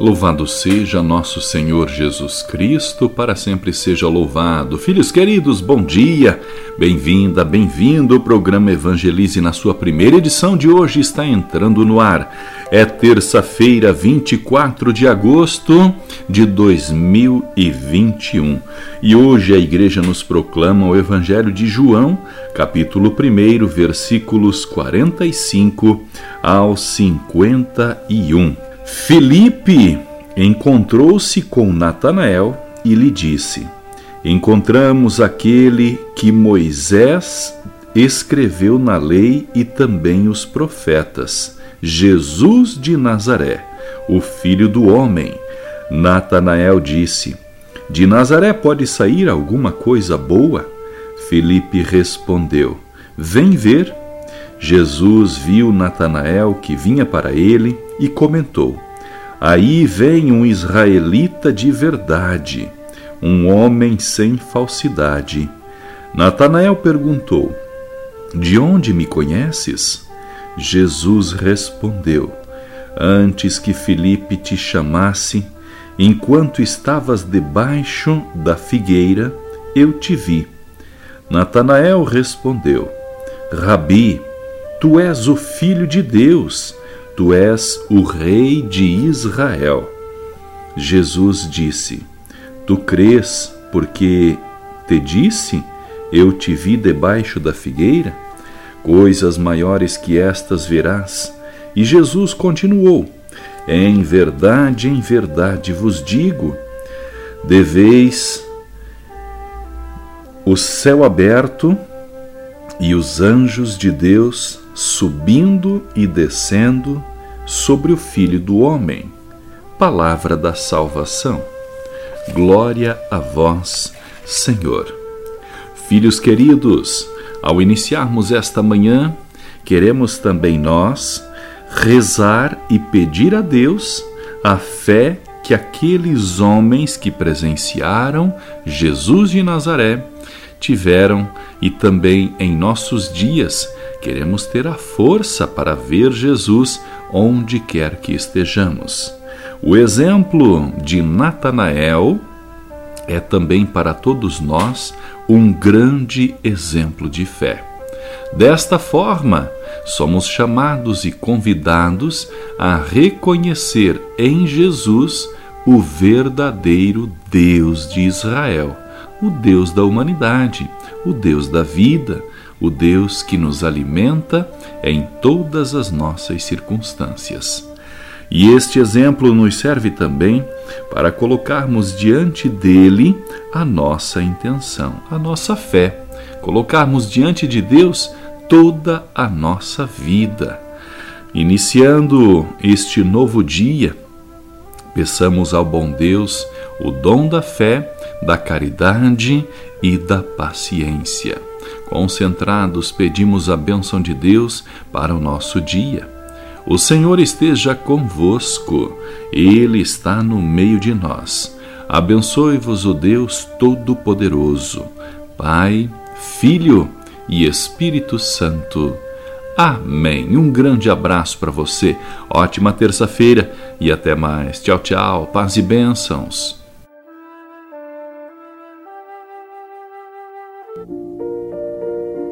Louvado seja nosso Senhor Jesus Cristo, para sempre seja louvado. Filhos queridos, bom dia, bem-vinda, bem-vindo. O programa Evangelize, na sua primeira edição de hoje, está entrando no ar. É terça-feira, 24 de agosto de 2021. E hoje a igreja nos proclama o Evangelho de João, capítulo 1, versículos 45 ao 51. Filipe encontrou-se com Natanael e lhe disse: Encontramos aquele que Moisés escreveu na lei e também os profetas, Jesus de Nazaré, o filho do homem. Natanael disse: De Nazaré pode sair alguma coisa boa? Filipe respondeu: Vem ver. Jesus viu Natanael que vinha para ele e comentou: Aí vem um israelita de verdade, um homem sem falsidade. Natanael perguntou: De onde me conheces? Jesus respondeu: Antes que Filipe te chamasse, enquanto estavas debaixo da figueira, eu te vi. Natanael respondeu: Rabi, tu és o filho de Deus Tu és o Rei de Israel. Jesus disse: Tu crês porque te disse: Eu te vi debaixo da figueira? Coisas maiores que estas verás. E Jesus continuou: Em verdade, em verdade vos digo, deveis o céu aberto e os anjos de Deus subindo e descendo sobre o Filho do Homem. Palavra da salvação. Glória a vós, Senhor. Filhos queridos, ao iniciarmos esta manhã, queremos também nós rezar e pedir a Deus a fé que aqueles homens que presenciaram Jesus de Nazaré tiveram e também em nossos dias queremos ter a força para ver Jesus onde quer que estejamos. O exemplo de Natanael é também para todos nós um grande exemplo de fé. Desta forma, somos chamados e convidados a reconhecer em Jesus o verdadeiro Deus de Israel, o Deus da humanidade, o Deus da vida, o Deus que nos alimenta em todas as nossas circunstâncias. E este exemplo nos serve também para colocarmos diante dele a nossa intenção, a nossa fé, colocarmos diante de Deus toda a nossa vida. Iniciando este novo dia, peçamos ao bom Deus o dom da fé, da caridade e da paciência. Concentrados, pedimos a bênção de Deus para o nosso dia. O Senhor esteja convosco, Ele está no meio de nós. Abençoe-vos o Deus Todo-Poderoso, Pai, Filho e Espírito Santo. Amém. Um grande abraço para você, ótima terça-feira e até mais. Tchau, tchau, paz e bênçãos.